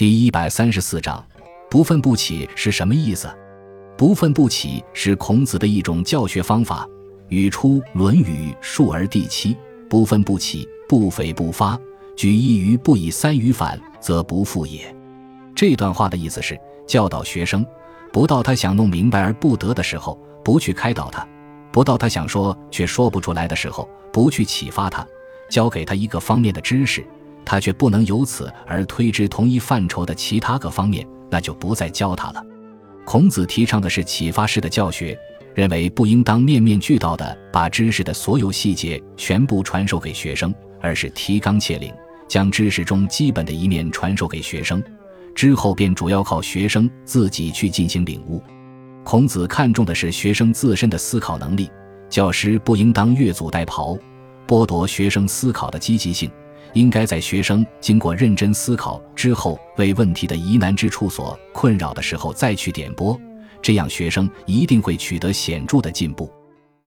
第一百三十四章，不愤不启是什么意思？不愤不启是孔子的一种教学方法。语出《论语·述而》第七：“不愤不启，不悱不发，举一隅不以三隅反，则不复也。”这段话的意思是教导学生，不到他想弄明白而不得的时候，不去开导他；不到他想说却说不出来的时候，不去启发他，教给他一个方面的知识。他却不能由此而推知同一范畴的其他个方面，那就不再教他了。孔子提倡的是启发式的教学，认为不应当面面俱到的把知识的所有细节全部传授给学生，而是提纲挈领，将知识中基本的一面传授给学生，之后便主要靠学生自己去进行领悟。孔子看重的是学生自身的思考能力，教师不应当越俎代庖，剥夺学生思考的积极性。应该在学生经过认真思考之后，为问题的疑难之处所困扰的时候再去点拨，这样学生一定会取得显著的进步。